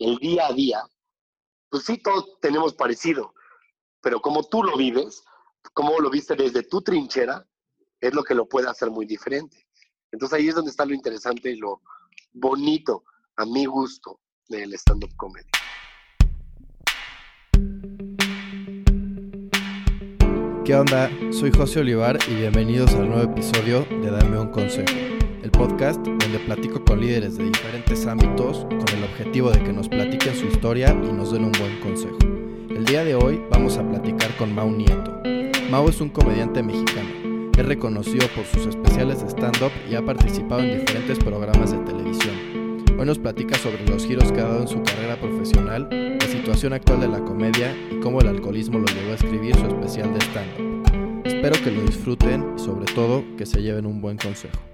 el día a día, pues sí, todos tenemos parecido, pero como tú lo vives, como lo viste desde tu trinchera, es lo que lo puede hacer muy diferente. Entonces ahí es donde está lo interesante y lo bonito, a mi gusto, del stand-up comedy. ¿Qué onda? Soy José Olivar y bienvenidos al nuevo episodio de Dame un Consejo, el podcast donde platico con líderes de diferentes ámbitos con el objetivo de que nos platiquen su historia y nos den un buen consejo. El día de hoy vamos a platicar con Mau Nieto. Mau es un comediante mexicano. Es reconocido por sus especiales de stand-up y ha participado en diferentes programas de televisión. Hoy nos platica sobre los giros que ha dado en su carrera profesional, la situación actual de la comedia y cómo el alcoholismo lo llevó a escribir su especial de stand-up. Espero que lo disfruten y sobre todo que se lleven un buen consejo.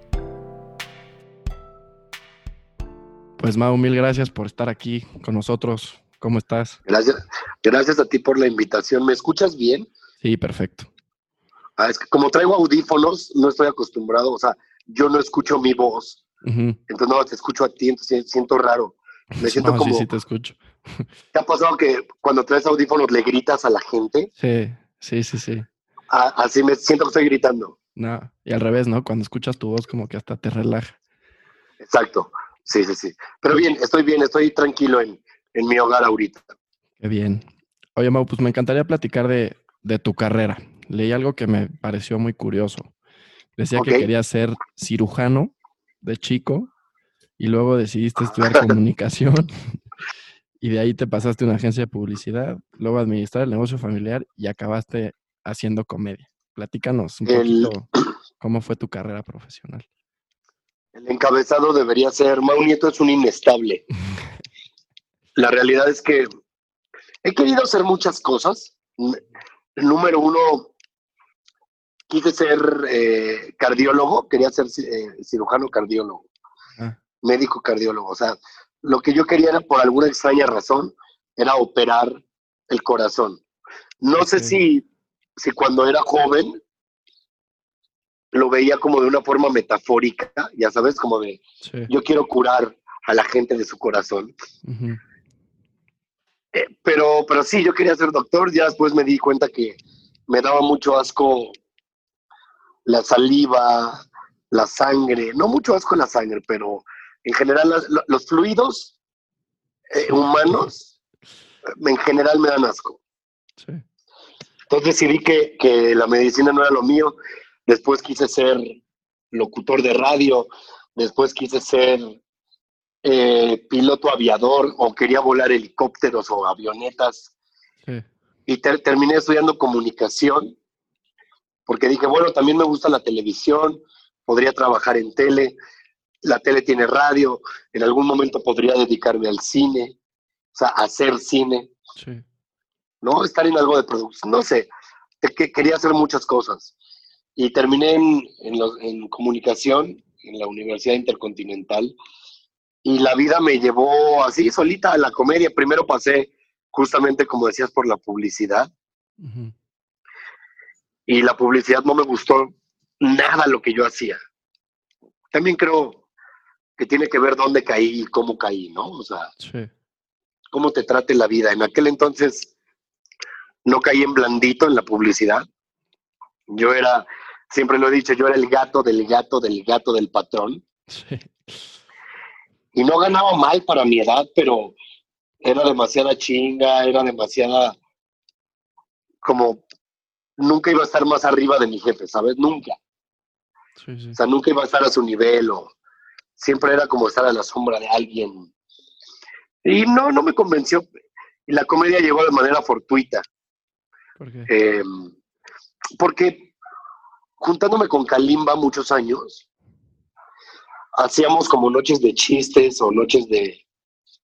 Pues Mau, mil gracias por estar aquí con nosotros. ¿Cómo estás? Gracias, gracias a ti por la invitación. ¿Me escuchas bien? Sí, perfecto. Ah, es que como traigo audífonos, no estoy acostumbrado, o sea, yo no escucho mi voz. Entonces no te escucho a ti, entonces siento raro. Me siento No, como. Sí, sí, te escucho. ¿Te ha pasado que cuando traes audífonos le gritas a la gente? Sí, sí, sí, sí. Ah, así me siento que estoy gritando. No, y al revés, ¿no? Cuando escuchas tu voz como que hasta te relaja. Exacto. Sí, sí, sí. Pero bien, estoy bien, estoy tranquilo en, en mi hogar ahorita. Qué bien. Oye, Mau, pues me encantaría platicar de, de tu carrera. Leí algo que me pareció muy curioso. Decía que querías ser cirujano de chico y luego decidiste estudiar comunicación y de ahí te pasaste a una agencia de publicidad, luego administrar el negocio familiar y acabaste haciendo comedia. Platícanos un El- poquito cómo fue tu carrera profesional. El encabezado debería ser, Mau Nieto es un inestable. La realidad es que he querido hacer muchas cosas. Número uno, quise ser eh, cardiólogo, quería ser eh, cirujano cardiólogo, Ah. médico cardiólogo. O sea, lo que yo quería era, por alguna extraña razón, era operar el corazón. No sé si, si cuando era joven lo veía como de una forma metafórica, ya sabes, como de Sí. yo quiero curar a la gente de su corazón. Eh, pero, pero sí, yo quería ser doctor, ya después me di cuenta que me daba mucho asco la saliva, la sangre, no mucho asco la sangre, pero en general las- los fluidos eh, humanos eh, en general me dan asco. Sí. Entonces decidí que, que la medicina no era lo mío. Después quise ser locutor de radio. Después quise ser eh, piloto aviador o quería volar helicópteros o avionetas. Sí. Y ter- terminé estudiando comunicación porque dije, bueno, también me gusta la televisión, podría trabajar en tele. La tele tiene radio. En algún momento podría dedicarme al cine, o sea, hacer cine. Sí. ¿no? Estar en algo de producción, no sé, que- que quería hacer muchas cosas. Y terminé en, en los- en comunicación en la Universidad Intercontinental y la vida me llevó así, solita, a la comedia. Primero pasé justamente, como decías, por la publicidad Ujú. y la publicidad no me gustó nada lo que yo hacía. También creo que tiene que ver dónde caí y cómo caí, ¿no? O sea, Sí. cómo te trate la vida. En aquel entonces no caí en blandito en la publicidad. Yo era, siempre lo he dicho, yo era el gato del gato del gato del patrón. Sí. Y no ganaba mal para mi edad, pero era demasiada chinga, era demasiada, como, nunca iba a estar más arriba de mi jefe, ¿sabes? Nunca. Sí, sí. O sea, nunca iba a estar a su nivel o siempre era como estar a la sombra de alguien. Y no, no me convenció. Y la comedia llegó de manera fortuita. ¿Por qué? Eh, porque juntándome con Kalimba muchos años, hacíamos como noches de chistes o noches de,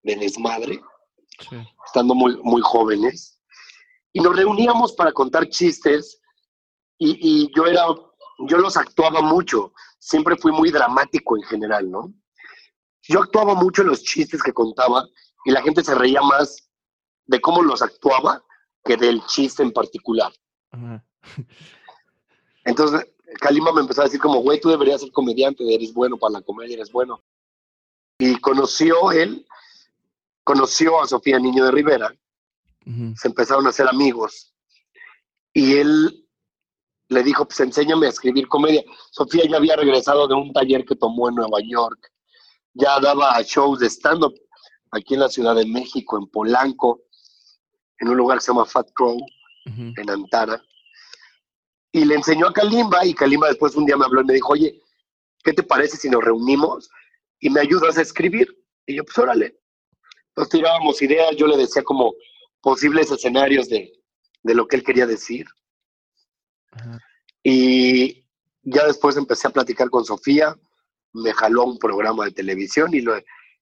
de desmadre, Sí. estando muy, muy jóvenes, y nos reuníamos para contar chistes, y, y yo era, yo los actuaba mucho, siempre fui muy dramático en general, ¿no? Yo actuaba mucho en los chistes que contaba, y la gente se reía más de cómo los actuaba que del chiste en particular. Ajá. Entonces, Kalima me empezó a decir como, güey, tú deberías ser comediante, eres bueno para la comedia, eres bueno. Y conoció él conoció a Sofía Niño de Rivera, se empezaron a hacer amigos y él le dijo, pues enséñame a escribir comedia. Sofía ya había regresado de un taller que tomó en Nueva York, ya daba shows de stand-up aquí en la Ciudad de México, en Polanco, en un lugar que se llama Fat Crow, en Antara. Y le enseñó a Kalimba y Kalimba después un día me habló y me dijo, oye, ¿qué te parece si nos reunimos y me ayudas a escribir? Y yo, pues órale. Nos tirábamos ideas, yo le decía como posibles escenarios de, de lo que él quería decir. Y ya después empecé a platicar con Sofía, me jaló a un programa de televisión y lo,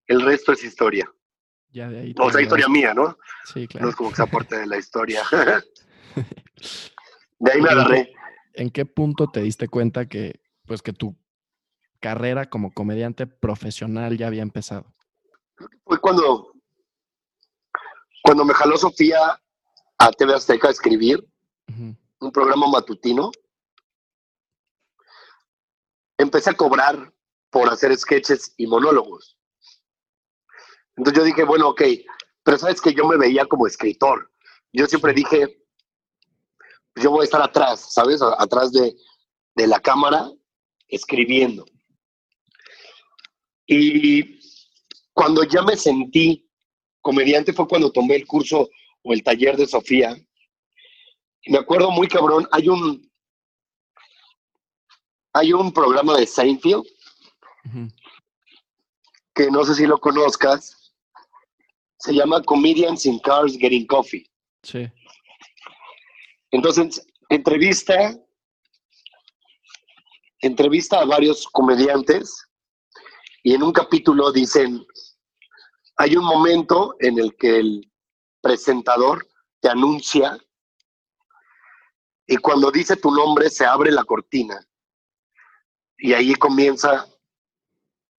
el resto es historia. Ya de ahí. O sea, historia mía, ¿no? Sí, claro. No es como que sea parte de la historia. de ahí me agarré. ¿En qué punto te diste cuenta que, pues, que tu carrera como comediante profesional ya había empezado? Fue cuando, cuando me jaló Sofía a TV Azteca a escribir un programa matutino. Empecé a cobrar por hacer sketches y monólogos. Entonces yo dije, bueno, ok, pero sabes que yo me veía como escritor. Yo siempre dije, yo voy a estar atrás, ¿sabes? Atrás de, de la cámara, escribiendo. Y cuando ya me sentí comediante fue cuando tomé el curso o el taller de Sofía. Y me acuerdo muy cabrón, hay un hay un programa de Seinfeld que no sé si lo conozcas. Se llama Comedians in Cars Getting Coffee. Sí. Entonces, entrevista entrevista a varios comediantes y en un capítulo dicen, hay un momento en el que el presentador te anuncia y cuando dice tu nombre se abre la cortina y ahí comienza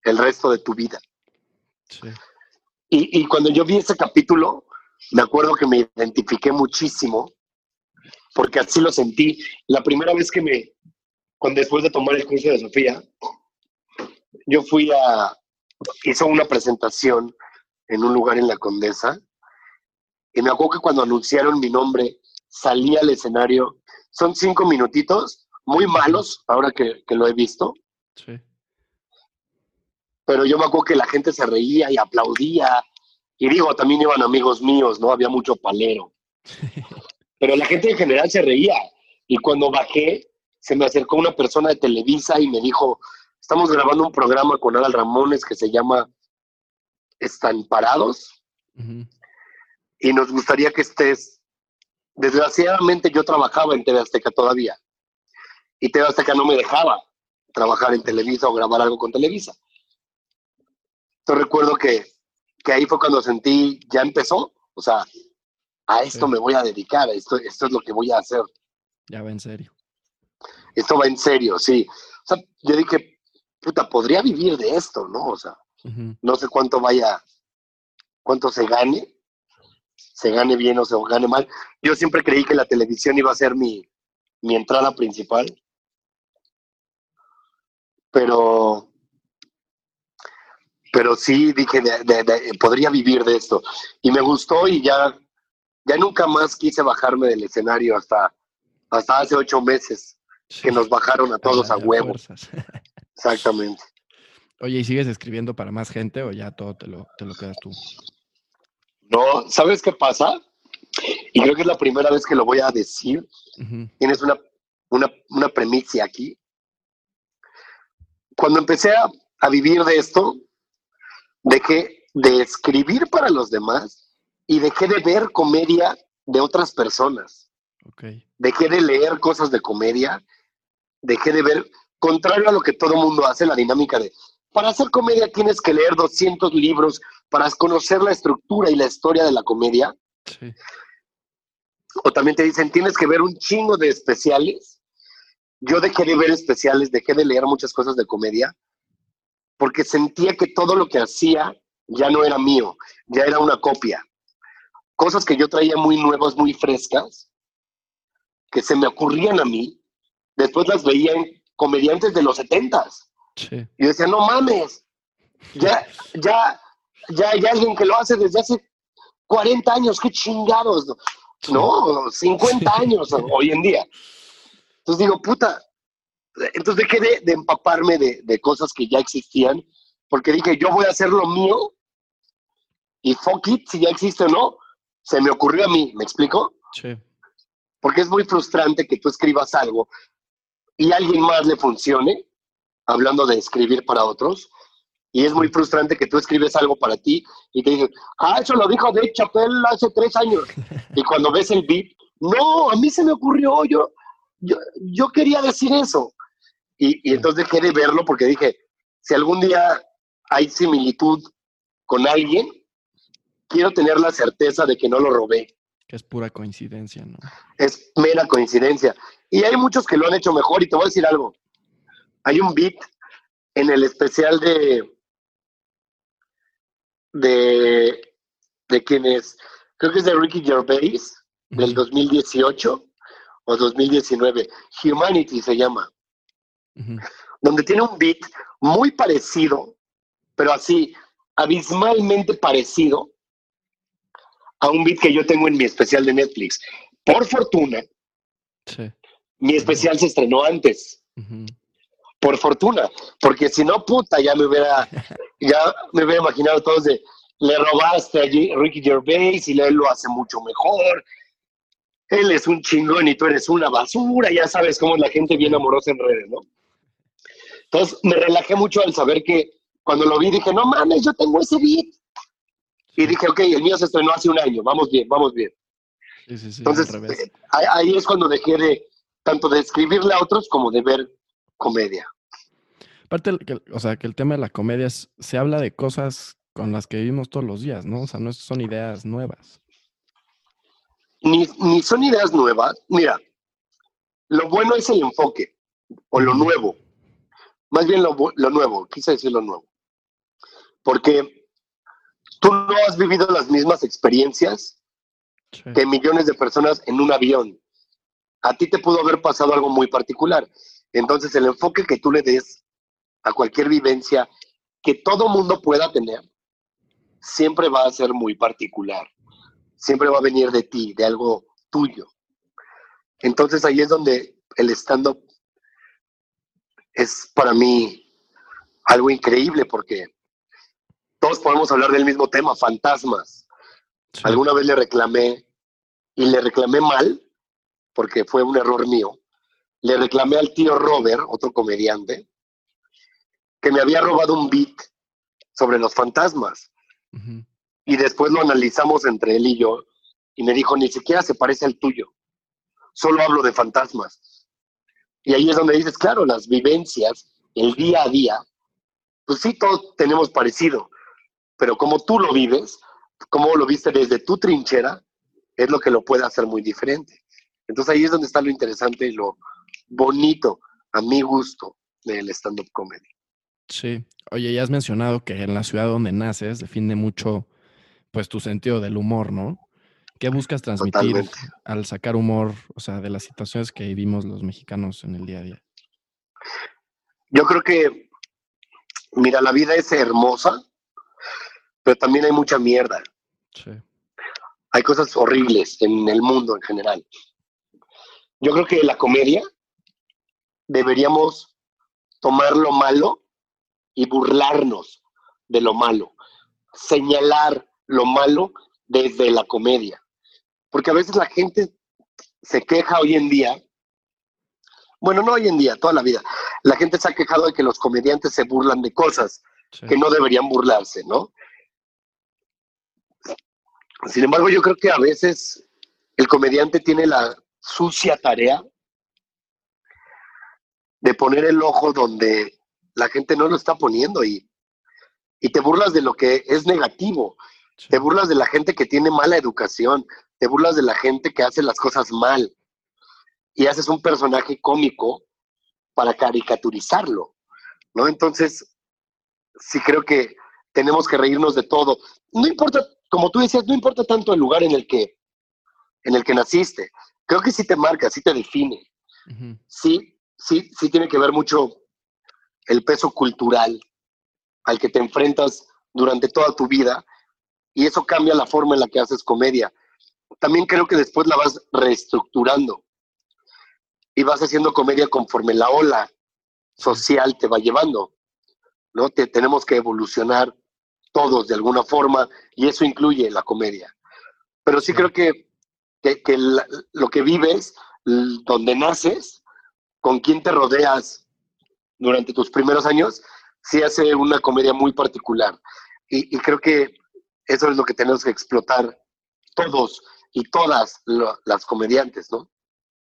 el resto de tu vida. Y, y, cuando yo vi ese capítulo, me acuerdo que me identifiqué muchísimo, porque así lo sentí. La primera vez que me, cuando después de tomar el curso de Sofía, yo fui a, hizo una presentación en un lugar en la Condesa, y me acuerdo que cuando anunciaron mi nombre, salí al escenario, son cinco minutitos, muy malos, ahora que, que lo he visto. Sí. Pero yo me acuerdo que la gente se reía y aplaudía, y digo, también iban amigos míos, ¿no? Había mucho palero. Pero la gente en general se reía. Y cuando bajé, se me acercó una persona de Televisa y me dijo, estamos grabando un programa con Adal Ramones que se llama Están Parados. Y nos gustaría que estés... Desgraciadamente yo trabajaba en TV Azteca todavía. Y TV Azteca no me dejaba trabajar en Televisa o grabar algo con Televisa. Entonces recuerdo que, que ahí fue cuando sentí, ya empezó, o sea, a esto me voy a dedicar, esto, esto es lo que voy a hacer. Ya va en serio. Esto va en serio, sí. O sea, yo dije, puta, podría vivir de esto, ¿no? O sea, no sé cuánto vaya, cuánto se gane, se gane bien o se gane mal. Yo siempre creí que la televisión iba a ser mi, mi entrada principal, pero, pero sí dije, podría vivir de esto. Y me gustó y ya, ya nunca más quise bajarme del escenario hasta, hasta hace ocho meses que nos bajaron a todos a, huevo. Exactamente. Oye, ¿y sigues escribiendo para más gente o ya todo te lo, te lo quedas tú? No, ¿sabes qué pasa? Y creo que es la primera vez que lo voy a decir. Tienes una, una, una premisa aquí. Cuando empecé a, a vivir de esto, dejé de escribir para los demás y dejé de ver comedia de otras personas. Okay. Dejé de leer cosas de comedia, dejé de ver, contrario a lo que todo mundo hace, la dinámica de, para hacer comedia tienes que leer 200 libros para conocer la estructura y la historia de la comedia. Sí. O también te dicen, tienes que ver un chingo de especiales. Yo dejé de ver especiales, dejé de leer muchas cosas de comedia, porque sentía que todo lo que hacía ya no era mío, ya era una copia. Cosas que yo traía muy nuevas, muy frescas, que se me ocurrían a mí, después las veía en comediantes de los setentas. Y yo decía, no mames, ya, ya, ya hay alguien que lo hace desde hace 40 años, qué chingados, ¿no? 50 años hoy en día. Entonces digo, puta, entonces dejé de, empaparme de, de, cosas que ya existían, porque dije, yo voy a hacer lo mío y fuck it, si ya existe o no, se me ocurrió a mí, ¿me explico? Sí. Porque es muy frustrante que tú escribas algo y a alguien más le funcione, hablando de escribir para otros, y es muy frustrante que tú escribes algo para ti y te dicen, ah, eso lo dijo Dave Chappelle hace tres años. y cuando ves el beat, no, a mí se me ocurrió, yo, yo, yo quería decir eso. Y, y entonces dejé de verlo porque dije, si algún día hay similitud con alguien, quiero tener la certeza de que no lo robé. Que es pura coincidencia, ¿no? Es mera coincidencia. Y hay muchos que lo han hecho mejor y te voy a decir algo. Hay un beat en el especial de, de, de quienes, creo que es de Ricky Gervais, del 2018 o 2019, Humanity se llama, donde tiene un beat muy parecido, pero así, abismalmente parecido a un beat que yo tengo en mi especial de Netflix. Por fortuna, mi especial se estrenó antes por fortuna, porque si no, puta, ya me hubiera, ya me hubiera imaginado todos de, le robaste a Ricky Gervais y él lo hace mucho mejor. Él es un chingón y tú eres una basura, ya sabes cómo es la gente bien amorosa en redes, ¿no? Entonces me relajé mucho al saber que cuando lo vi dije, no mames, yo tengo ese beat. Y dije, ok, el mío se estrenó hace un año, vamos bien, vamos bien. Entonces, eh, ahí es cuando dejé de tanto de escribirle a otros como de ver comedia. Aparte, o sea, que el tema de la comedia se habla de cosas con las que vivimos todos los días, ¿no? O sea, no son ideas nuevas. Ni, ni son ideas nuevas. Mira, lo bueno es el enfoque, o lo nuevo. Más bien lo, lo nuevo, quise decir lo nuevo. Porque tú no has vivido las mismas experiencias que millones de personas en un avión. A ti te pudo haber pasado algo muy particular. Entonces, el enfoque que tú le des a cualquier vivencia que todo mundo pueda tener, siempre va a ser muy particular. Siempre va a venir de ti, de algo tuyo. Entonces ahí es donde el stand-up es para mí algo increíble porque todos podemos hablar del mismo tema, fantasmas. Alguna vez le reclamé y le reclamé mal, porque fue un error mío, le reclamé al tío Robert, otro comediante, que me había robado un beat sobre los fantasmas. Y después lo analizamos entre él y yo, y me dijo, ni siquiera se parece al tuyo, solo hablo de fantasmas. Y ahí es donde dices, claro, las vivencias, el día a día, pues sí, todos tenemos parecido, pero como tú lo vives, como lo viste desde tu trinchera, es lo que lo puede hacer muy diferente. Entonces ahí es donde está lo interesante y lo, bonito, a mi gusto, del stand-up comedy. Sí. Oye, ya has mencionado que en la ciudad donde naces define mucho, pues, tu sentido del humor, ¿no? ¿Qué buscas transmitir al sacar humor, o sea, de las situaciones que vivimos los mexicanos en el día a día? Yo creo que, mira, la vida es hermosa, pero también hay mucha mierda. Sí. Hay cosas horribles en el mundo en general. Yo creo que la comedia deberíamos tomar lo malo y burlarnos de lo malo, señalar lo malo desde la comedia. Porque a veces la gente se queja hoy en día, bueno, no hoy en día, toda la vida, la gente se ha quejado de que los comediantes se burlan de cosas que no deberían burlarse, ¿no? Sin embargo, yo creo que a veces el comediante tiene la sucia tarea de poner el ojo donde la gente no lo está poniendo y, y te burlas de lo que es negativo, te burlas de la gente que tiene mala educación, te burlas de la gente que hace las cosas mal y haces un personaje cómico para caricaturizarlo, ¿no? Entonces, sí creo que tenemos que reírnos de todo. No importa, como tú decías, no importa tanto el lugar en el que, en el que naciste. Creo que sí te marca, sí te define. Sí, sí, sí tiene que ver mucho el peso cultural al que te enfrentas durante toda tu vida y eso cambia la forma en la que haces comedia. También creo que después la vas reestructurando y vas haciendo comedia conforme la ola social te va llevando, ¿no? Te, tenemos que evolucionar todos de alguna forma y eso incluye la comedia. Pero sí creo que, que, lo que vives, donde naces, con quién te rodeas durante tus primeros años, sí hace una comedia muy particular. Y, creo que eso es lo que tenemos que explotar todos y todas las comediantes, ¿no?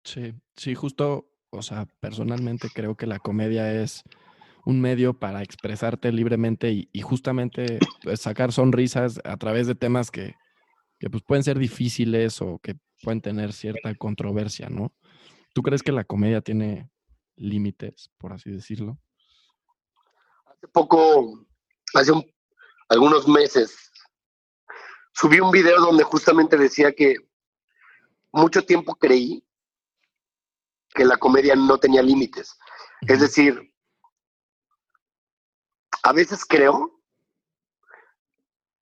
Sí, sí, justo, o sea, personalmente creo que la comedia es un medio para expresarte libremente y, justamente pues, sacar sonrisas a través de temas que, pues, pueden ser difíciles o que pueden tener cierta controversia, ¿no? ¿Tú crees que la comedia tiene límites, por así decirlo? Hace poco, hace algunos meses, subí un video donde justamente decía que mucho tiempo creí que la comedia no tenía límites. Es decir, a veces creo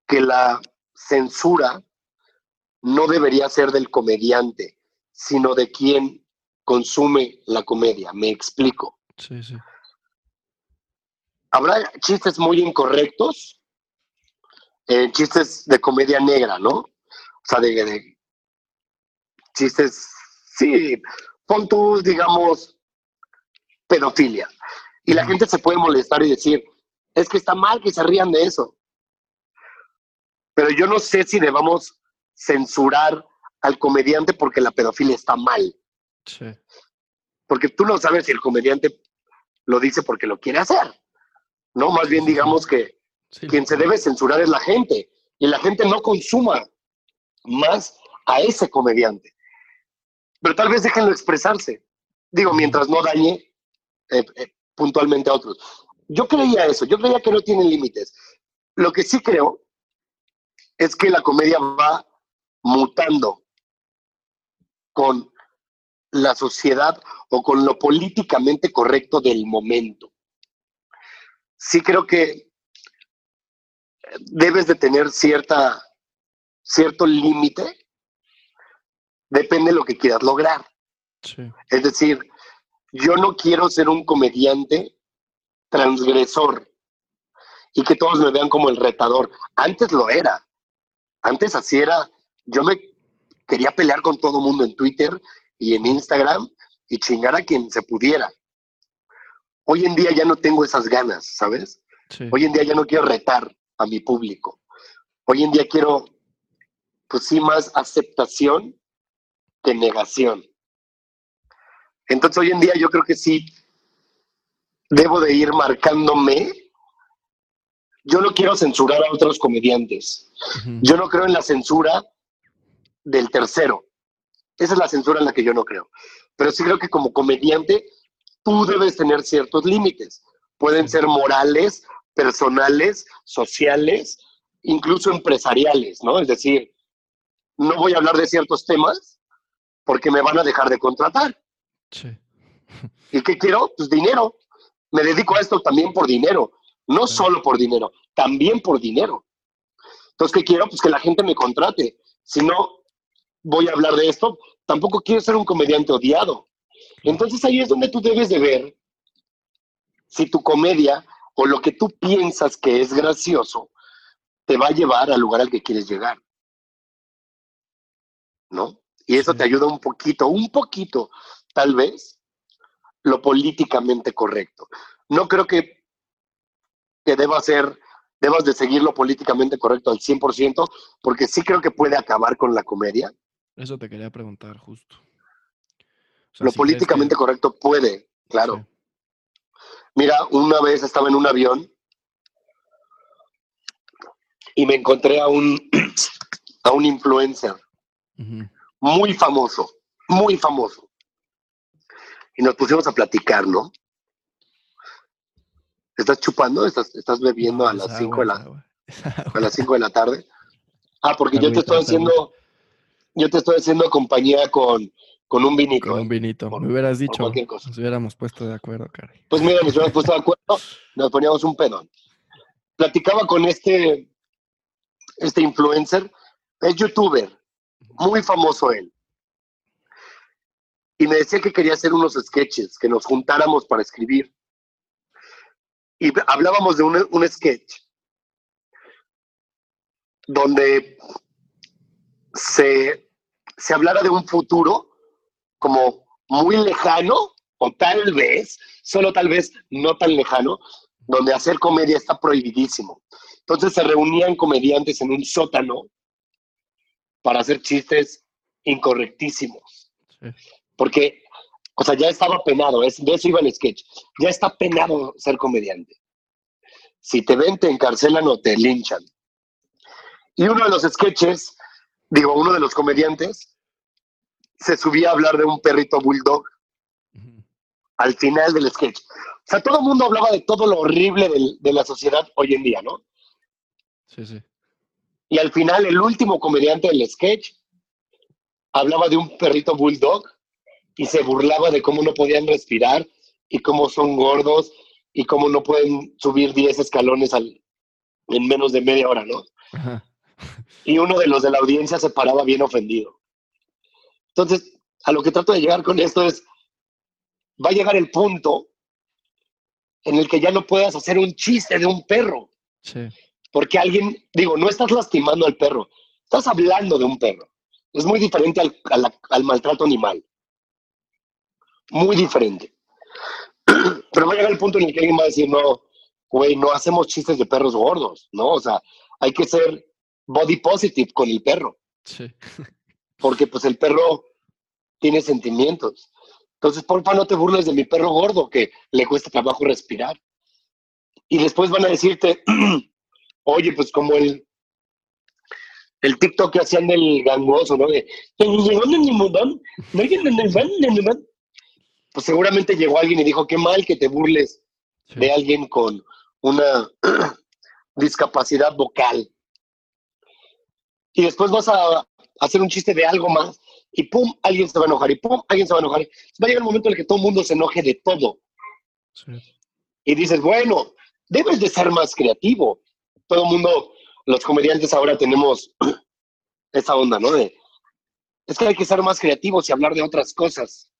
que la censura no debería ser del comediante, sino de quien consume la comedia. Me explico. Sí, sí. Habrá chistes muy incorrectos, eh, chistes de comedia negra, ¿no? O sea, de, chistes, sí, pon digamos, pedofilia. Y la gente se puede molestar y decir, es que está mal que se rían de eso. Pero yo no sé si debamos censurar al comediante porque la pedofilia está mal. Sí. Porque tú no sabes si el comediante lo dice porque lo quiere hacer. No, más bien digamos que quien se debe censurar es la gente. Y la gente no consuma más a ese comediante. Pero tal vez déjenlo expresarse. Digo, mientras no dañe eh, eh, puntualmente a otros. Yo creía eso, yo creía que no tienen límites. Lo que sí creo es que la comedia va mutando con la sociedad o con lo políticamente correcto del momento. Sí creo que debes de tener cierta, cierto límite, depende de lo que quieras lograr. Es decir, yo no quiero ser un comediante transgresor y que todos me vean como el retador. Antes lo era. Antes así era. Yo me quería pelear con todo el mundo en Twitter y en Instagram y chingar a quien se pudiera. Hoy en día ya no tengo esas ganas, ¿sabes? Hoy en día ya no quiero retar a mi público. Hoy en día quiero, pues sí, más aceptación que negación. Entonces hoy en día yo creo que sí, debo de ir marcándome. Yo no quiero censurar a otros comediantes. Yo no creo en la censura del tercero. Esa es la censura en la que yo no creo. Pero sí creo que como comediante tú debes tener ciertos límites. Pueden ser morales, personales, sociales, incluso empresariales, ¿no? Es decir, no voy a hablar de ciertos temas porque me van a dejar de contratar. Sí. ¿Y qué quiero? Pues dinero me dedico a esto también por dinero, no solo por dinero, también por dinero. Entonces, ¿qué quiero? Pues que la gente me contrate. Si no voy a hablar de esto, tampoco quiero ser un comediante odiado. Entonces ahí es donde tú debes de ver si tu comedia o lo que tú piensas que es gracioso te va a llevar al lugar al que quieres llegar. ¿No? Y eso te ayuda un poquito, un poquito, tal vez, lo políticamente correcto. No creo que, que deba ser, debas de seguir lo políticamente correcto al 100%, porque sí creo que puede acabar con la comedia. Eso te quería preguntar justo. lo políticamente correcto puede, claro. Mira, una vez estaba en un avión y me encontré a un, a un influencer muy famoso, muy famoso y nos pusimos a platicar, ¿no? ¿Estás chupando? ¿Estás, estás bebiendo a las 5 de la a las 5 de la tarde? Ah, porque yo te estoy haciendo yo te estoy haciendo compañía con, con un vinito. Con un ¿eh? vinito. me hubieras dicho. Nos hubiéramos puesto de acuerdo, caray. Pues mira, nos hubiéramos puesto de acuerdo, nos poníamos un pedón. platicaba con este, este influencer, es youtuber, muy famoso él. Y me decía que quería hacer unos sketches, que nos juntáramos para escribir. Y hablábamos de un, un sketch donde se, se hablara de un futuro como muy lejano, o tal vez, solo tal vez no tan lejano, donde hacer comedia está prohibidísimo. Entonces se reunían comediantes en un sótano para hacer chistes incorrectísimos. Porque, o sea, ya estaba penado, es, de eso iba el sketch, ya está penado ser comediante. Si te ven, te encarcelan o te linchan. Y uno de los sketches, digo, uno de los comediantes, se subía a hablar de un perrito bulldog al final del sketch. O sea, todo el mundo hablaba de todo lo horrible de la sociedad hoy en día, ¿no? Sí, sí. Y al final, el último comediante del sketch hablaba de un perrito bulldog y se burlaba de cómo no podían respirar y cómo son gordos y cómo no pueden subir 10 escalones al, en menos de media hora, ¿no? Y uno de los de la audiencia se paraba bien ofendido. Entonces, a lo que trato de llegar con esto es, va a llegar el punto en el que ya no puedas hacer un chiste de un perro. Sí. Porque alguien, digo, no estás lastimando al perro, estás hablando de un perro. Es muy diferente al, al maltrato animal. Muy diferente. Pero va a llegar el punto en el que alguien va a decir, no, güey, no hacemos chistes de perros gordos, ¿no? O sea, hay que ser body positive con el perro. Sí. Porque pues el perro tiene sentimientos. Entonces, porfa, no te burles de mi perro gordo que le cuesta trabajo respirar. Y después van a decirte, oye, pues como el, el TikTok que hacían del gangoso, ¿no? De, pues seguramente llegó alguien y dijo, qué mal que te burles de alguien con una discapacidad vocal. Y después vas a hacer un chiste de algo más y pum, alguien se va a enojar, y pum, alguien se va a enojar. Va a llegar el momento en el que todo el mundo se enoje de todo. Y dices, bueno, debes de ser más creativo. Todo el mundo, los comediantes ahora tenemos esa onda, ¿no? De, es que hay que ser más creativos y hablar de otras cosas.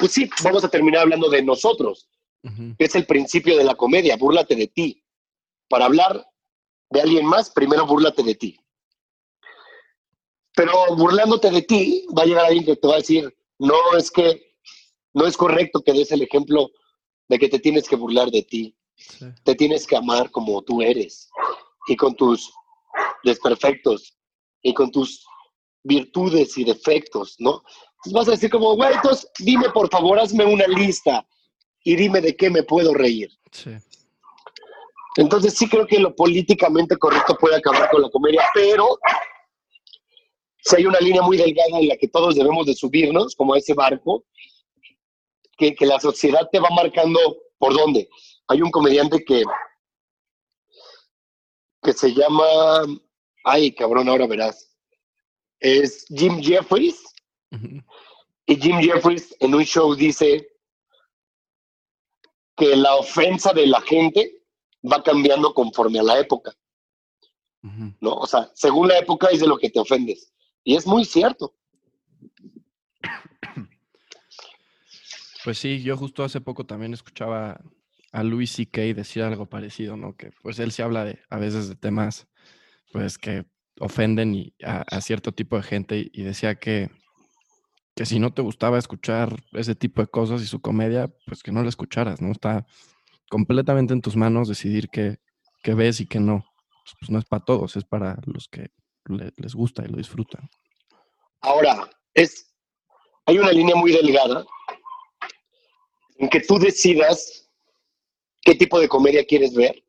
Pues sí, vamos a terminar hablando de nosotros. Es el principio de la comedia, búrlate de ti. Para hablar de alguien más, primero búrlate de ti. Pero burlándote de ti, va a llegar alguien que te va a decir, no, es que no es correcto que des el ejemplo de que te tienes que burlar de ti. Te tienes que amar como tú eres y con tus desperfectos y con tus virtudes y defectos, ¿no? Entonces vas a decir como, güey, entonces dime por favor, hazme una lista y dime de qué me puedo reír. Sí. Entonces sí creo que lo políticamente correcto puede acabar con la comedia, pero si hay una línea muy delgada en la que todos debemos de subirnos, como ese barco, que, que la sociedad te va marcando por dónde. Hay un comediante que, que se llama, ay cabrón, ahora verás, es Jim Jeffries. Y Jim Jeffries en un show dice que la ofensa de la gente va cambiando conforme a la época. ¿No? O sea, según la época es de lo que te ofendes. Y es muy cierto. Pues sí, yo justo hace poco también escuchaba a Louis C.K. decir algo parecido, ¿no? Que pues él se habla de, a veces de temas pues que ofenden y a, cierto tipo de gente y decía que, que si no te gustaba escuchar ese tipo de cosas y su comedia, pues que no la escucharas, ¿no? Está completamente en tus manos decidir qué, ves y qué no. Pues no es para todos, es para los que les gusta y lo disfrutan. Ahora, es, hay una línea muy delgada en que tú decidas qué tipo de comedia quieres ver.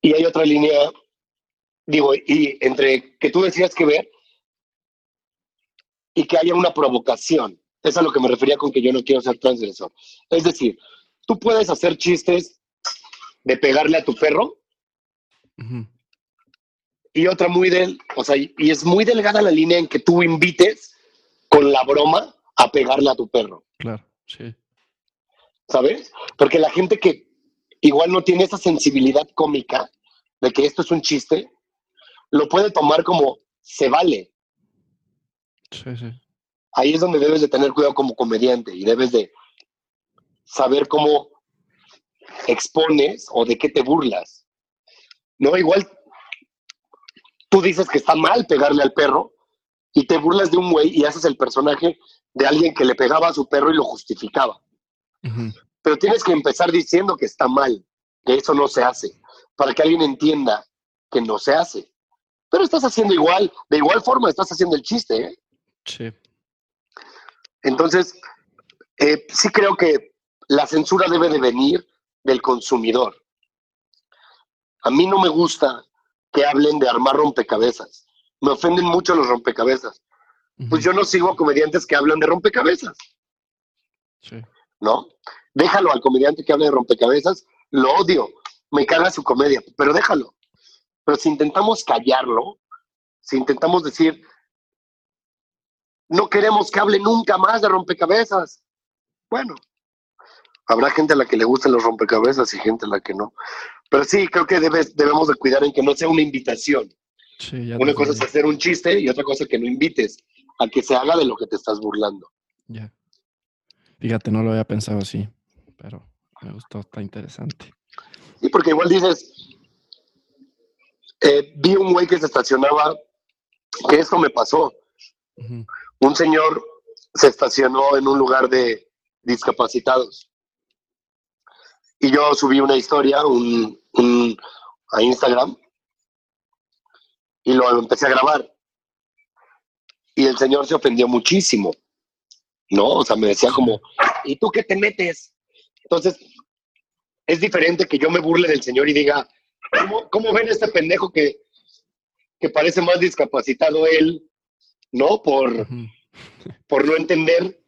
Y hay otra línea, digo, y entre que tú decidas qué ver y que haya una provocación. Es a lo que me refería con que yo no quiero ser transgresor. Es decir, tú puedes hacer chistes de pegarle a tu perro, y otra muy del, o sea, y es muy delgada la línea en que tú invites con la broma a pegarle a tu perro. Claro, sí. ¿Sabes? Porque la gente que igual no tiene esa sensibilidad cómica de que esto es un chiste, lo puede tomar como se vale. Sí, sí. Ahí es donde debes de tener cuidado como comediante y debes de saber cómo expones o de qué te burlas. No, igual tú dices que está mal pegarle al perro y te burlas de un güey y haces el personaje de alguien que le pegaba a su perro y lo justificaba. Pero tienes que empezar diciendo que está mal, que eso no se hace, para que alguien entienda que no se hace. Pero estás haciendo igual, de igual forma estás haciendo el chiste. ¿eh? Sí. Entonces, eh, sí creo que la censura debe de venir del consumidor. A mí no me gusta que hablen de armar rompecabezas. Me ofenden mucho los rompecabezas. Pues yo no sigo a comediantes que hablan de rompecabezas, Sí. ¿no? Déjalo al comediante que hable de rompecabezas, lo odio, me caga su comedia, pero déjalo. Pero si intentamos callarlo, si intentamos decir, no queremos que hable nunca más de rompecabezas, bueno, habrá gente a la que le gusten los rompecabezas y gente a la que no. Pero sí, creo que debes, debemos de cuidar en que no sea una invitación. Sí, Una cosa es hacer un chiste y otra cosa que no invites a que se haga de lo que te estás burlando. Ya. Fíjate, no lo había pensado así, pero me gustó, está interesante. Sí, porque igual dices, eh, vi un güey que se estacionaba, que esto me pasó. Un señor se estacionó en un lugar de discapacitados. Y yo subí una historia un, un- a Instagram y lo empecé a grabar. Y el señor se ofendió muchísimo, ¿no? O sea, me decía como, ¿y tú qué te metes? Entonces, es diferente que yo me burle del señor y diga, ¿cómo, cómo ven este pendejo que, que parece más discapacitado él, ¿no? Por, por no entender.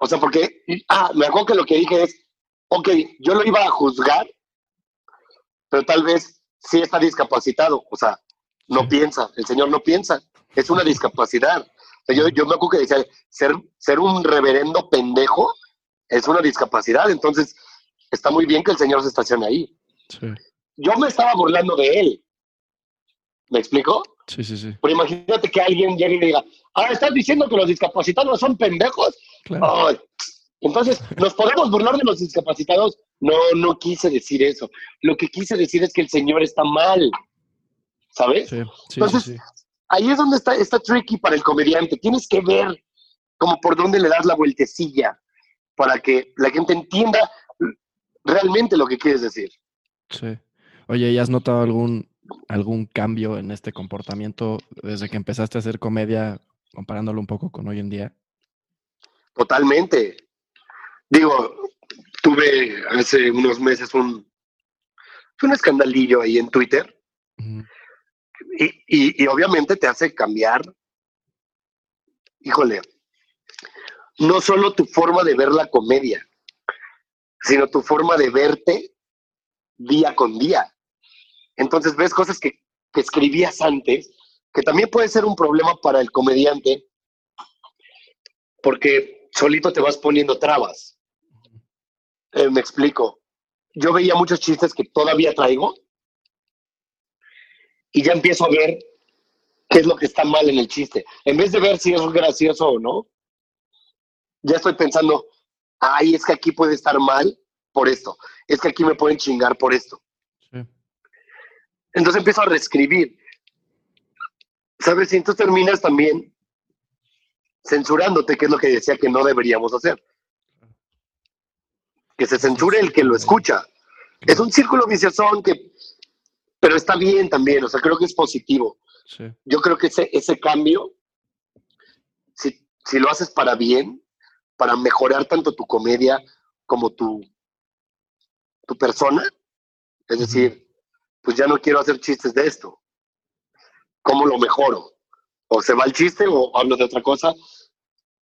O sea, porque, ah, me acuerdo que lo que dije es, ok, yo lo iba a juzgar, pero tal vez sí está discapacitado. O sea, no Sí. piensa, el señor no piensa, es una discapacidad. Yo, yo me acuerdo que decía, ser, ser un reverendo pendejo es una discapacidad, entonces está muy bien que el señor se estacione ahí. Sí, Yo me estaba burlando de él. ¿Me explico? sí, sí, sí. Pero imagínate que alguien llegue y diga, ah, ¿estás diciendo que los discapacitados son pendejos? Claro. Entonces, ¿nos podemos burlar de los discapacitados? No, no quise decir eso. Lo que quise decir es que el señor está mal. ¿Sabes? Sí, sí, sí, Entonces, sí. Ahí es donde está, está tricky para el comediante. Tienes que ver como por dónde le das la vueltecilla para que la gente entienda realmente lo que quieres decir. Sí. Oye, ¿y has notado algún, algún cambio en este comportamiento desde que empezaste a hacer comedia, comparándolo un poco con hoy en día? Totalmente. Digo, tuve hace unos meses un, un escandalillo ahí en Twitter y, y- y obviamente te hace cambiar, híjole, no solo tu forma de ver la comedia, sino tu forma de verte día con día. Entonces ves cosas que, que escribías antes, que también puede ser un problema para el comediante, porque solito te vas poniendo trabas. Eh, me explico. Yo veía muchos chistes que todavía traigo y ya empiezo a ver qué es lo que está mal en el chiste. En vez de ver si es gracioso o no, ya estoy pensando, ay, es que aquí puede estar mal por esto, es que aquí me pueden chingar por esto. Sí. Entonces empiezo a reescribir. ¿Sabes? Y entonces terminas también censurándote, que es lo que decía que no deberíamos hacer. Que se censure el que lo escucha. Es un círculo vicioso que, pero está bien también, o sea, creo que es positivo. Sí, Yo creo que ese, ese cambio, si, si lo haces para bien, para mejorar tanto tu comedia como tu, tu persona, es decir, pues ya no quiero hacer chistes de esto. ¿Cómo lo mejoro? O se va el chiste o hablo de otra cosa.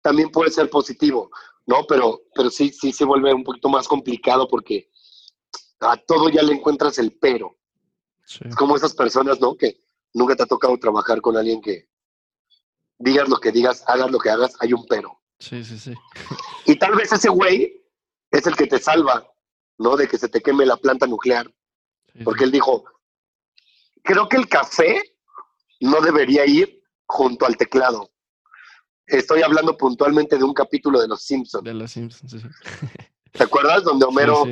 También puede ser positivo, ¿no? Pero, pero sí, sí se vuelve un poquito más complicado porque a todo ya le encuentras el pero. sí. Es como esas personas, ¿no? Que nunca te ha tocado trabajar con alguien que digas lo que digas, hagas lo que hagas, hay un pero. Sí, sí, sí. Y tal vez ese güey es el que te salva ¿no? De que se te queme la planta nuclear. Porque él dijo, creo que el café no debería ir junto al teclado. Estoy hablando puntualmente de un capítulo de Los Simpsons. De Los Simpsons, sí. ¿Te acuerdas? Donde Homero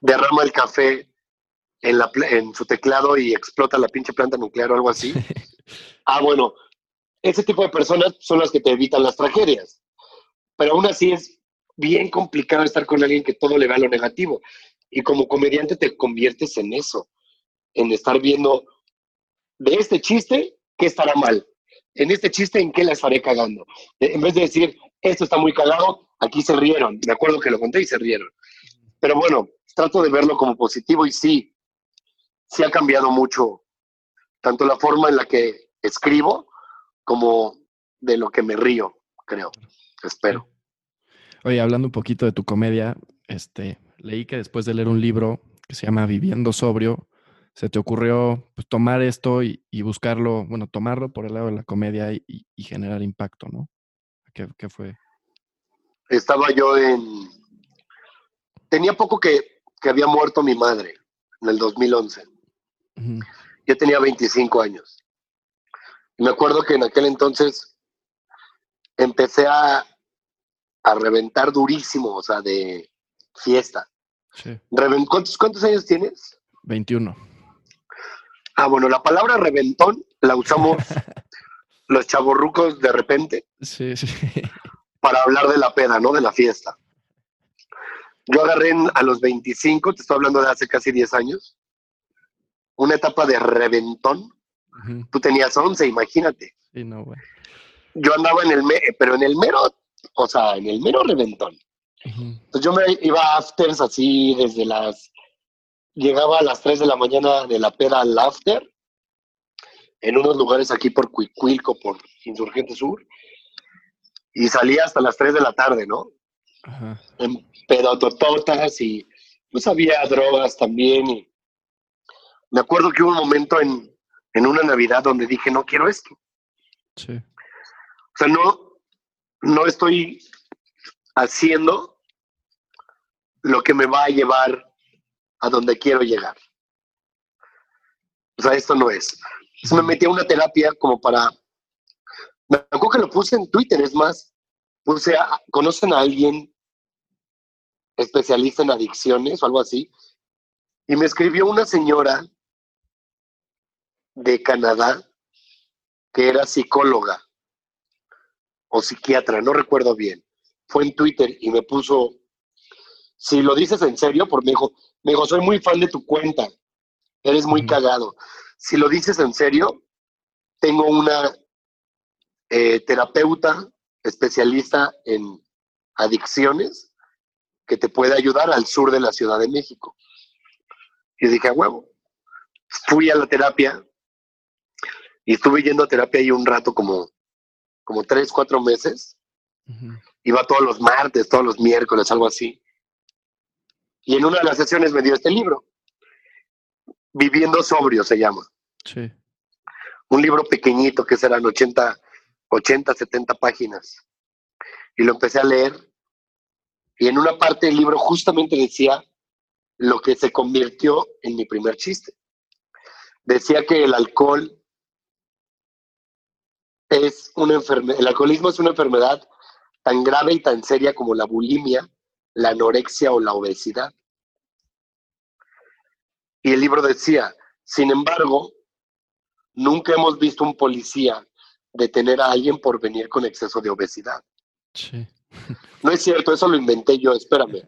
derrama el café en, la, en su teclado y explota la pinche planta nuclear o algo así. ah, bueno, ese tipo de personas son las que te evitan las tragedias. Pero aún así es bien complicado estar con alguien que todo le va a lo negativo. Y como comediante te conviertes en eso, en estar viendo de este chiste, ¿qué estará mal? En este chiste, ¿en qué la estaré cagando? En vez de decir, esto está muy cagado, aquí se rieron. Me acuerdo que lo conté y se rieron. Pero bueno, trato de verlo como positivo y sí, sí ha cambiado mucho, tanto la forma en la que escribo como de lo que me río, creo, espero. Oye, hablando un poquito de tu comedia, este, leí que después de leer un libro que se llama Viviendo Sobrio, se te ocurrió pues, tomar esto y, buscarlo, bueno, tomarlo por el lado de la comedia y, generar impacto, ¿no? ¿Qué, ¿Qué, fue? Estaba yo en... Tenía poco que, que había muerto mi madre, en el 2011. Yo tenía 25 años. Y me acuerdo que en aquel entonces empecé a, a reventar durísimo, o sea, de fiesta. Sí. ¿Cuántos, ¿Cuántos años tienes? 21. Ah, bueno, la palabra reventón la usamos los chavorrucos de repente. Sí, sí. Para hablar de la peda, ¿no? De la fiesta. Yo agarré a los 25, te estoy hablando de hace casi 10 años, una etapa de reventón. Tú tenías 11, imagínate. Sí, no, güey. Yo andaba en el, pero en el mero, o sea, en el mero reventón. Entonces yo me iba a afters así desde las... Llegaba a las 3 de la mañana de la peda al after, en unos lugares aquí por Cuicuilco, por Insurgente Sur, y salía hasta las 3 de la tarde, ¿no? Ajá. En pedotototas y pues había drogas también y me acuerdo que hubo un momento en, en una Navidad donde dije, no quiero esto. Sí. O sea, no, no estoy haciendo lo que me va a llevar a donde quiero llegar. O sea, esto no es. Entonces me metí a una terapia como para... Me acuerdo que lo puse en Twitter, es más, puse, a, ¿conocen a alguien especialista en adicciones o algo así? Y me escribió una señora de Canadá que era psicóloga o psiquiatra, no recuerdo bien. Fue en Twitter y me puso, si lo dices en serio, porque me dijo, me dijo, soy muy fan de tu cuenta, eres muy cagado. Si lo dices en serio, tengo una eh, terapeuta especialista en adicciones que te puede ayudar al sur de la Ciudad de México. Y dije, a huevo. Fui a la terapia, y estuve yendo a terapia ahí un rato, como, como tres, cuatro meses. Iba todos los martes, todos los miércoles, algo así. Y en una de las sesiones me dio este libro. Viviendo sobrio se llama. Sí. Un libro pequeñito que serán 80, 80, 70 páginas. Y lo empecé a leer. Y en una parte del libro justamente decía lo que se convirtió en mi primer chiste. Decía que el alcohol es una enfermedad, el alcoholismo es una enfermedad tan grave y tan seria como la bulimia, la anorexia o la obesidad. Y el libro decía, sin embargo, nunca hemos visto un policía detener a alguien por venir con exceso de obesidad. Sí. No es cierto, eso lo inventé yo, espérame.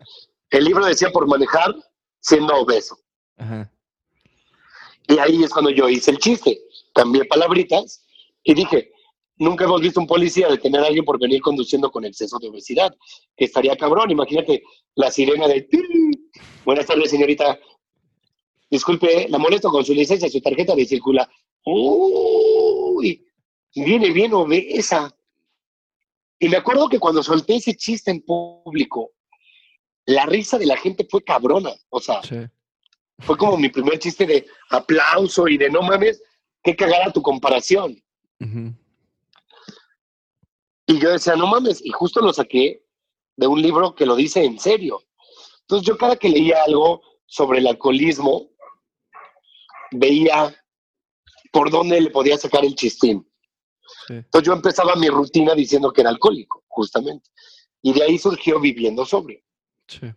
El libro decía por manejar siendo obeso. Y ahí es cuando yo hice el chiste, cambié palabritas y dije, nunca hemos visto un policía detener a alguien por venir conduciendo con exceso de obesidad, que estaría cabrón. Imagínate la sirena de... Buenas tardes, señorita. Disculpe, la molesto con su licencia, su tarjeta de circula. Uy, viene bien obesa. Y me acuerdo que cuando solté ese chiste en público, la risa de la gente fue cabrona. O sea, fue como mi primer chiste de aplauso y de no mames, qué cagada tu comparación. Y yo decía, no mames, y justo lo saqué de un libro que lo dice en serio. Entonces yo cada que leía algo sobre el alcoholismo, veía por dónde le podía sacar el chistín. Entonces yo empezaba mi rutina diciendo que era alcohólico, justamente. Y de ahí surgió viviendo sobrio. Sí.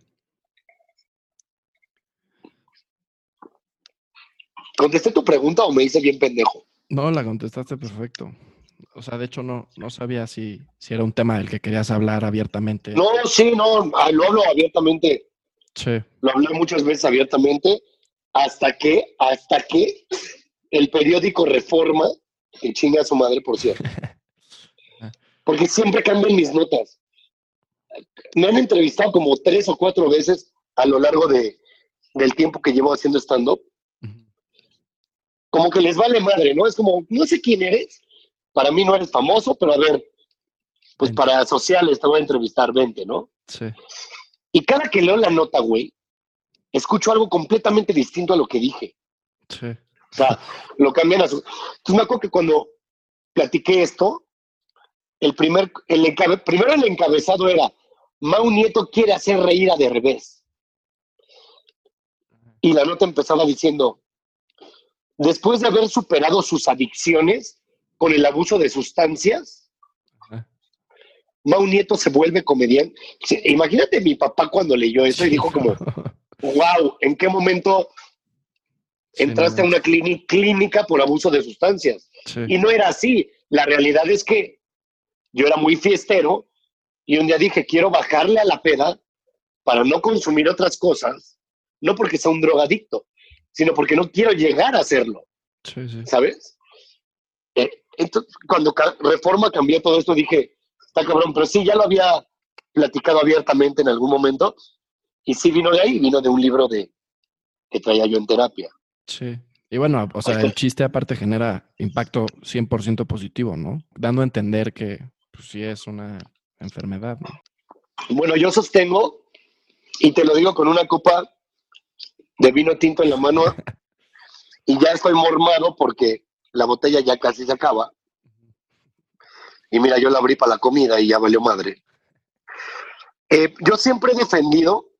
¿Contesté tu pregunta o me hice bien pendejo? No, la contestaste perfecto. O sea, de hecho no, no sabía si, si era un tema del que querías hablar abiertamente. No, sí, no, ah, lo hablo abiertamente. Sí. Lo hablé muchas veces abiertamente hasta que, hasta que el periódico Reforma, que chinga a su madre, por cierto. Porque siempre cambian mis notas. Me han entrevistado como tres o cuatro veces a lo largo de, del tiempo que llevo haciendo stand-up. Como que les vale madre, ¿no? Es como, no sé quién eres, para mí no eres famoso, pero a ver, pues para sociales te voy a entrevistar 20, ¿no? Sí. Y cada que leo la nota, güey, escucho algo completamente distinto a lo que dije. Sí. O sea, lo cambian a su... Entonces me acuerdo que cuando platiqué esto, el primer, el primero el encabezado era, Mau Nieto quiere hacer reír a de revés. Y la nota empezaba diciendo, después de haber superado sus adicciones con el abuso de sustancias, Mau Nieto se vuelve comediante. Imagínate mi papá cuando leyó eso y dijo como, wow, ¿en qué momento entraste a una clínica por abuso de sustancias? Y no era así. La realidad es que yo era muy fiestero y un día dije, quiero bajarle a la peda para no consumir otras cosas, no porque sea un drogadicto, sino porque no quiero llegar a hacerlo. ¿Sabes? Eh, entonces, cuando Reforma cambió todo esto, dije, está cabrón, pero sí, ya lo había platicado abiertamente en algún momento, y sí vino de ahí, vino de un libro de que traía yo en terapia. Sí. Y bueno, o sea, el chiste aparte genera impacto 100% positivo, ¿no? Dando a entender que pues, sí es una enfermedad. ¿no? Bueno, yo sostengo, y te lo digo con una copa de vino tinto en la mano, y ya estoy mormado porque la botella ya casi se acaba. Y mira, yo la abrí para la comida y ya valió madre. Eh, yo siempre he defendido,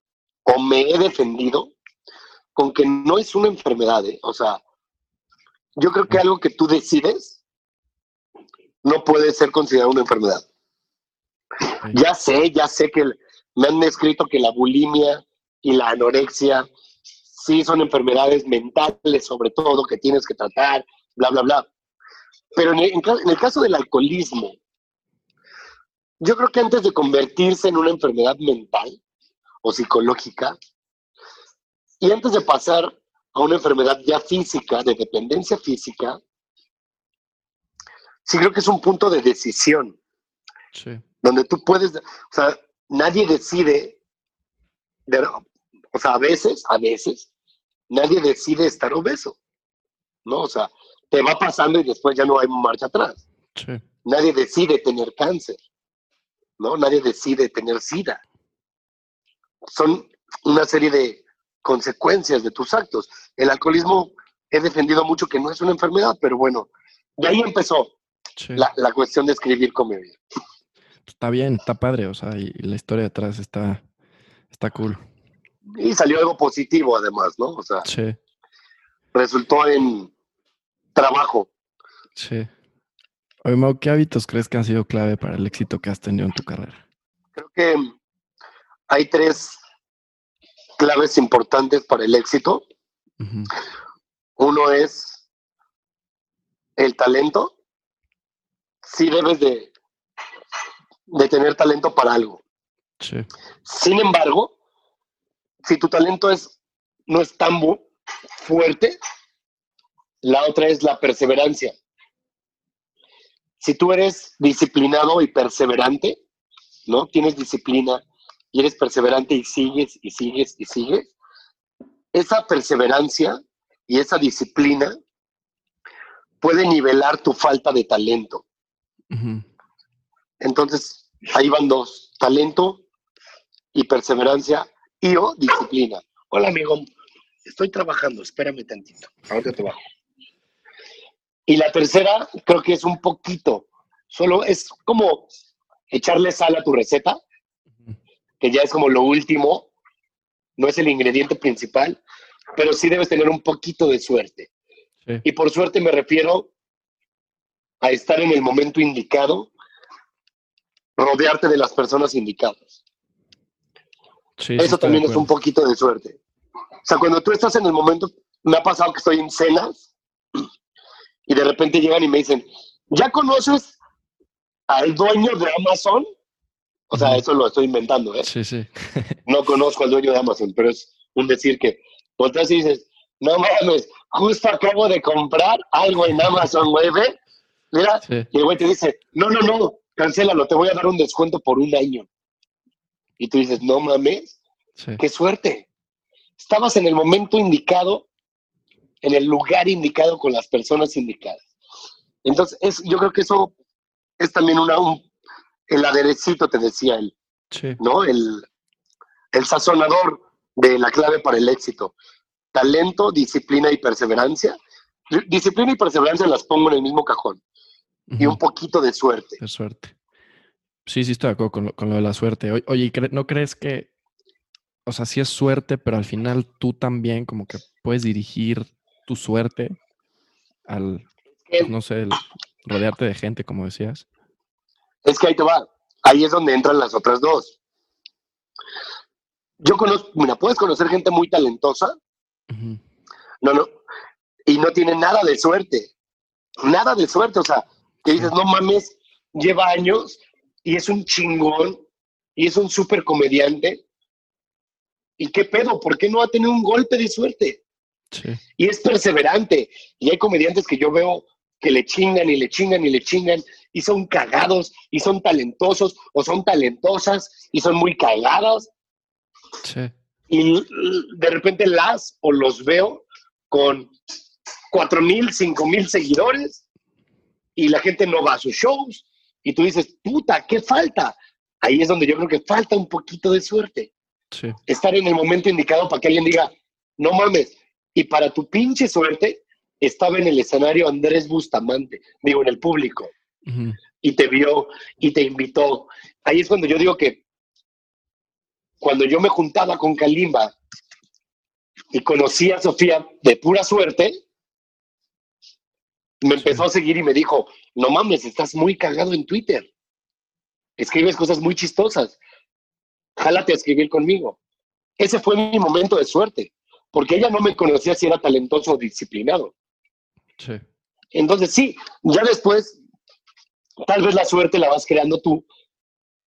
o me he defendido, con que no es una enfermedad. ¿eh? O sea, yo creo que algo que tú decides no puede ser considerado una enfermedad. Ya sé, ya sé que me han escrito que la bulimia y la anorexia sí son enfermedades mentales, sobre todo, que tienes que tratar, bla, bla, bla. Pero en el, caso del alcoholismo, yo creo que antes de convertirse en una enfermedad mental o psicológica, y antes de pasar a una enfermedad ya física, de dependencia física, sí creo que es un punto de decisión. Sí. Donde tú puedes, o sea, nadie decide, o sea, a veces, a veces, nadie decide estar obeso, ¿no? O sea, te va pasando y después ya no hay marcha atrás. Nadie decide tener cáncer, ¿no? Nadie decide tener sida. Son una serie de consecuencias de tus actos. El alcoholismo he defendido mucho que no es una enfermedad, pero bueno, de ahí empezó la, la, cuestión de escribir comedia. Está bien, está padre, o sea, y la historia detrás está, está cool. Y salió algo positivo además, ¿no? O sea, resultó en trabajo. Sí. Oye, Mau, ¿qué hábitos crees que han sido clave para el éxito que has tenido en tu carrera? Creo que hay tres claves importantes para el éxito. Uno es el talento. Sí debes de, de tener talento para algo. Sí. Sin embargo, si tu talento es, no es tan fuerte, la otra es la perseverancia. Si tú eres disciplinado y perseverante, ¿no? Tienes disciplina y eres perseverante y sigues y sigues y sigues, esa perseverancia y esa disciplina puede nivelar tu falta de talento. Entonces, ahí van dos, talento y perseverancia y o disciplina. Hola, amigo. Estoy trabajando, espérame tantito. Ahorita te bajo. Y la tercera, creo que es un poquito. Solo es como echarle sal a tu receta, que ya es como lo último. no es el ingrediente principal, pero sí debes tener un poquito de suerte. Sí. Y por suerte me refiero a estar en el momento indicado, rodearte de las personas indicadas. Sí, sí, Eso de también es un poquito de suerte. O sea, cuando tú estás en el momento, me ha pasado que estoy en cenas y de repente llegan y me dicen, ¿ya conoces al dueño de Amazon? O sea, eso lo estoy inventando, ¿eh? Sí, sí. No conozco al dueño de Amazon, pero es un decir que volteas y dices, no mames, justo acabo de comprar algo en Amazon, güey, ve. Mira, Sí, y el güey te dice, no, no, no, cancélalo, te voy a dar un descuento por un año. Y tú dices, no mames, sí. qué suerte. Estabas en el momento indicado, en el lugar indicado con las personas indicadas. Entonces, es, yo creo que eso es también una, un, el aderecito, te decía él, Sí, ¿no? El, el sazonador de la clave para el éxito. Talento, disciplina y perseverancia. Disciplina y perseverancia las pongo en el mismo cajón. Y un poquito de suerte. de suerte. Sí, sí, estoy de acuerdo con lo, con lo de la suerte. Oye, ¿y cre- ¿no crees que, o sea, sí es suerte, pero al final tú también como que puedes dirigir tu suerte al, pues, no sé, el rodearte de gente, como decías? Es que ahí te va. Ahí es donde entran las otras dos. Yo conozco, mira, puedes conocer gente muy talentosa, no, no, y no tiene nada de suerte. Nada de suerte. O sea, que dices, no mames, lleva años y es un chingón y es un súper comediante. ¿Y qué pedo? ¿Por qué no ha tenido un golpe de suerte? Sí, y es perseverante. Y hay comediantes que yo veo que le chingan y le chingan y le chingan y son cagados y son talentosos o son talentosas y son muy cagadas sí, y de repente las o los veo con cuatro mil, cinco mil seguidores y la gente no va a sus shows y tú dices, puta, ¿qué falta? Ahí es donde yo creo que falta un poquito de suerte sí, estar en el momento indicado para que alguien diga, no mames. Y para tu pinche suerte, estaba en el escenario Andrés Bustamante, digo, en el público, y te vio y te invitó. Ahí es cuando yo digo que cuando yo me juntaba con Kalimba y conocí a Sofía de pura suerte, me empezó a seguir y me dijo, no mames, estás muy cagado en Twitter. Escribes cosas muy chistosas. Jálate a escribir conmigo. Ese fue mi momento de suerte, porque ella no me conocía si era talentoso o disciplinado. sí, Entonces sí, ya después, tal vez la suerte la vas creando tú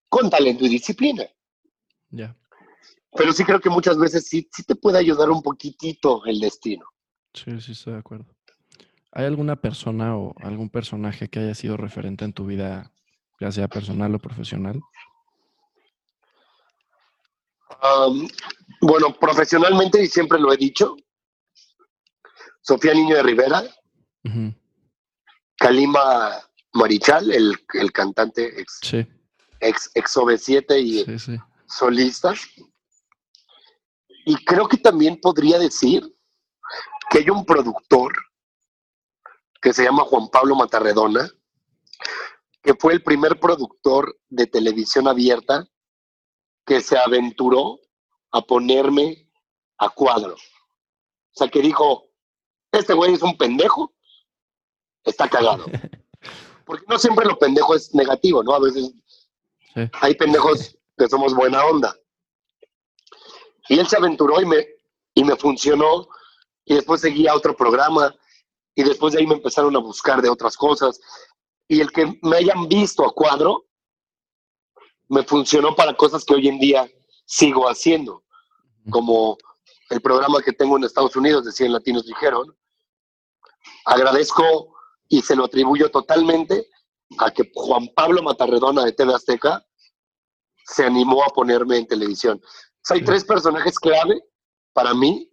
con talento y disciplina. ya. Pero sí creo que muchas veces sí, sí te puede ayudar un poquitito el destino. Sí, sí, estoy de acuerdo. ¿Hay alguna persona o algún personaje que haya sido referente en tu vida, ya sea personal o profesional? Am, bueno, profesionalmente, y siempre lo he dicho, Sofía Niño de Rivera, Ujú, Kalimba Marichal, el, el cantante ex, Sí, ex, ex OV7 y sí, sí. solista. Y creo que también podría decir que hay un productor que se llama Juan Pablo Matarredona, que fue el primer productor de televisión abierta que se aventuró a ponerme a cuadro. O sea, que dijo, este güey es un pendejo, está cagado. Porque no siempre lo pendejo es negativo, ¿no? A veces Sí, hay pendejos que somos buena onda. Y él se aventuró y me, y me funcionó. Y después seguí a otro programa. Y después de ahí me empezaron a buscar de otras cosas. Y el que me hayan visto a cuadro me funcionó para cosas que hoy en día sigo haciendo. Como el programa que tengo en Estados Unidos de 100 Latinos Dijeron. Agradezco y se lo atribuyo totalmente a que Juan Pablo Matarredona de TV Azteca se animó a ponerme en televisión. O sea, hay tres personajes clave para mí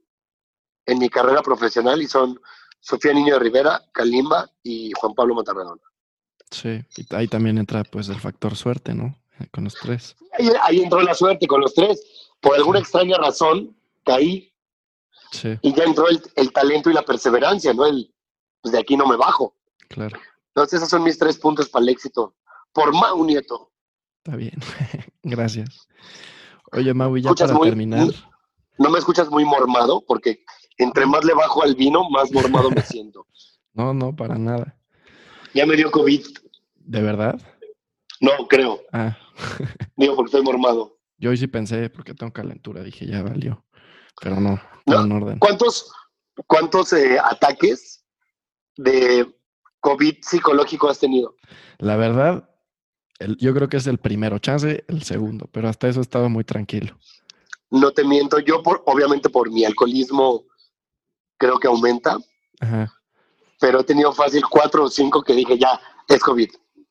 en mi carrera profesional y son Sofía Niño de Rivera, Kalimba y Juan Pablo Matarredona. sí. Y ahí también entra pues el factor suerte, ¿no? Con los tres. Ahí, ahí entró la suerte con los tres. Por alguna extraña razón caí Sí, y ya entró el, el talento y la perseverancia, ¿no? El, pues de aquí no me bajo. claro. Entonces esos son mis tres puntos para el éxito. Por Mau Nieto. Está bien. Gracias. Oye, Mau, y ya para muy- terminar, No me escuchas muy mormado, porque entre más le bajo al vino, más mormado me siento. No, no, para nada. Ya me dio COVID. ¿De verdad? No, creo. Ah, Digo, porque estoy mormado. yo hoy sí pensé, porque tengo calentura, dije, ya valió. Pero no, No, en orden. ¿Cuántos, cuántos eh, ataques de COVID psicológico has tenido? La verdad, el- yo creo que es el primero, chance el segundo, pero hasta eso he estado muy tranquilo. No te miento, yo por, obviamente por mi alcoholismo creo que aumenta, Ajá. pero he tenido fácil cuatro o cinco que dije ya, es COVID.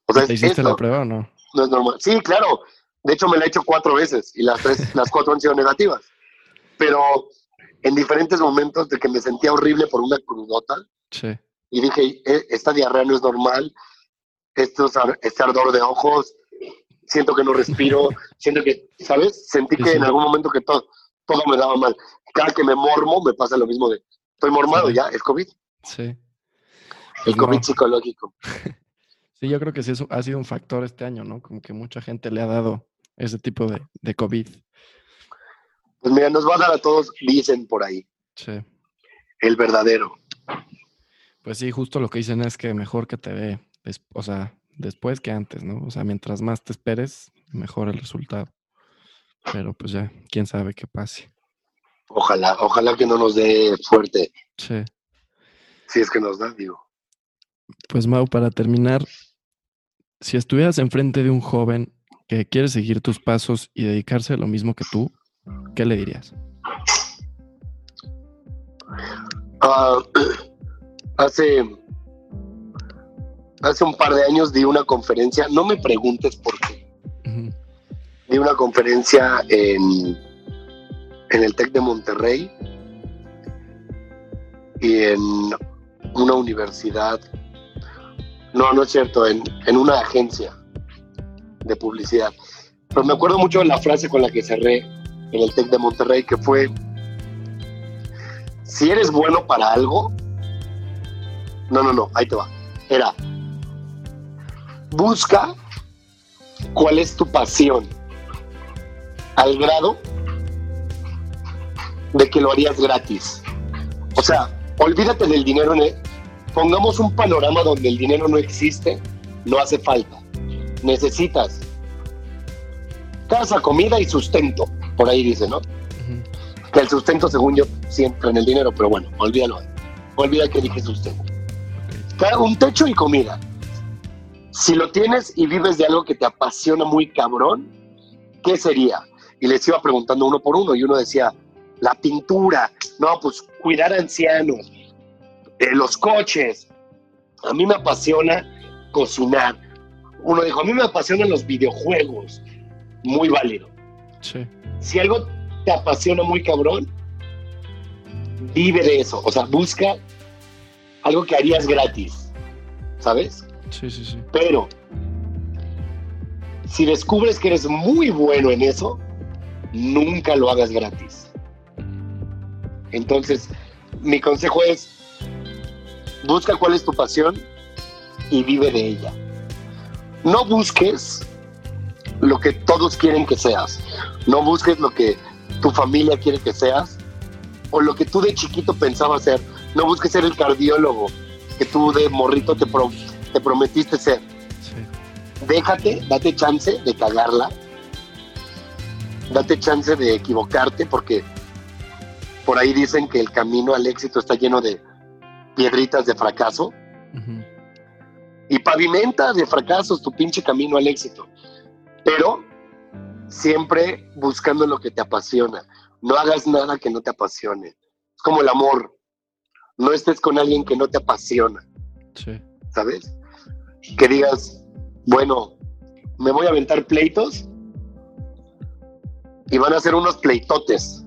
O sea, ¿Te hiciste esto, la prueba o no? No es normal. Sí, claro. De hecho, me la he hecho cuatro veces y las tres, las cuatro han sido negativas. Pero en diferentes momentos de que me sentía horrible por una crudota Sí. y dije, "E- esta diarrea no es normal, estos ar- este ardor de ojos, siento que no respiro, siento que, ¿sabes? Sentí Sí, que sí. en algún momento que todo, todo me daba mal. Cada que me mormo me pasa lo mismo de, estoy mormado ya, es COVID, Sí. el Pues COVID no. psicológico. Sí, yo creo que sí eso ha sido un factor este año, ¿no? Como que mucha gente le ha dado ese tipo de, de COVID. Pues mira, nos va a dar a todos, dicen por ahí, Sí. el verdadero. Pues sí, justo lo que dicen es que mejor que te dé, o sea, después que antes, ¿no? O sea, mientras más te esperes, mejor el resultado. Pero pues ya, quién sabe qué pase. Ojalá, ojalá que no nos dé fuerte, Sí. si es que nos da, digo. Pues Mau, para terminar, si estuvieras enfrente de un joven que quiere seguir tus pasos y dedicarse a lo mismo que tú, ¿qué le dirías? Ah, hace, hace un par de años di una conferencia, no me preguntes por qué, di una conferencia en, en el TEC de Monterrey y en una universidad, no, no es cierto, en, en una agencia de publicidad. Pero me acuerdo mucho de la frase con la que cerré en el TEC de Monterrey, que fue, si eres bueno para algo, no, no, no, ahí te va. Era, busca cuál es tu pasión al grado de que lo harías gratis. O sea, olvídate del dinero. En el- pongamos un panorama donde el dinero no existe, no hace falta. Necesitas casa, comida y sustento. Por ahí dice, ¿no? ujú. Que el sustento, según yo, siempre en el dinero, pero bueno, olvídalo. Olvida que dije sustento. Un techo y comida. Si lo tienes y vives de algo que te apasiona muy cabrón, ¿qué sería? Y les iba preguntando uno por uno y uno decía, la pintura, no, pues cuidar a ancianos, eh, los coches. A mí me apasiona cocinar. Uno dijo, a mí me apasionan los videojuegos. Muy válido Sí, si algo te apasiona muy cabrón, vive de eso. O sea, busca algo que harías gratis, ¿sabes? sí, sí, sí. Pero si descubres que eres muy bueno en eso, nunca lo hagas gratis. Entonces, mi consejo es, busca cuál es tu pasión y vive de ella. No busques lo que todos quieren que seas. No busques lo que tu familia quiere que seas o lo que tú de chiquito pensabas ser. No busques ser el cardiólogo que tú de morrito te, pro- te prometiste ser. Sí, Déjate, date chance de cagarla. Date chance de equivocarte porque por ahí dicen que el camino al éxito está lleno de piedritas de fracaso y pavimenta de fracasos tu pinche camino al éxito. Pero siempre buscando lo que te apasiona. No hagas nada que no te apasione. Es como el amor. No estés con alguien que no te apasiona, sí, ¿sabes? Que digas, bueno, me voy a aventar pleitos y van a ser unos pleitotes,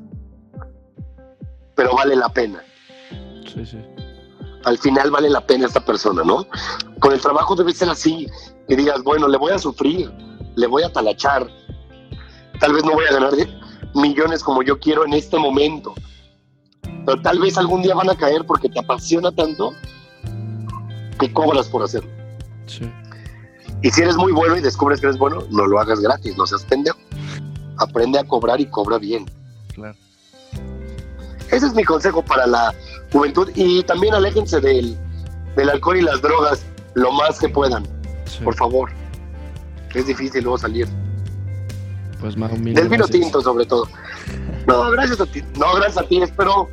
pero vale la pena. sí, sí. Al final vale la pena esta persona, ¿no? Con el trabajo debe ser así, que digas, bueno, le voy a sufrir, le voy a talachar, tal vez no voy a ganar millones como yo quiero en este momento, pero tal vez algún día van a caer porque te apasiona tanto que cobras por hacerlo. Sí, Y si eres muy bueno y descubres que eres bueno, no lo hagas gratis, no seas pendejo. Aprende a cobrar y cobra bien. claro. Ese es mi consejo para la juventud y también aléjense del, del alcohol y las drogas lo más que puedan, por favor. Es difícil luego salir. Pues más Del vino tinto sobre todo. No, gracias a ti. No, gracias a ti. Espero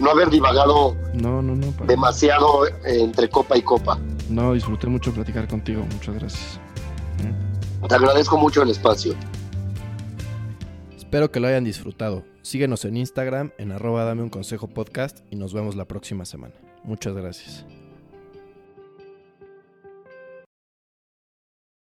no haber divagado no, no, no, demasiado entre copa y copa. No, disfruté mucho platicar contigo. Muchas gracias. Te agradezco mucho el espacio. Espero que lo hayan disfrutado. Síguenos en Instagram en arroba dame podcast y nos vemos la próxima semana. Muchas gracias.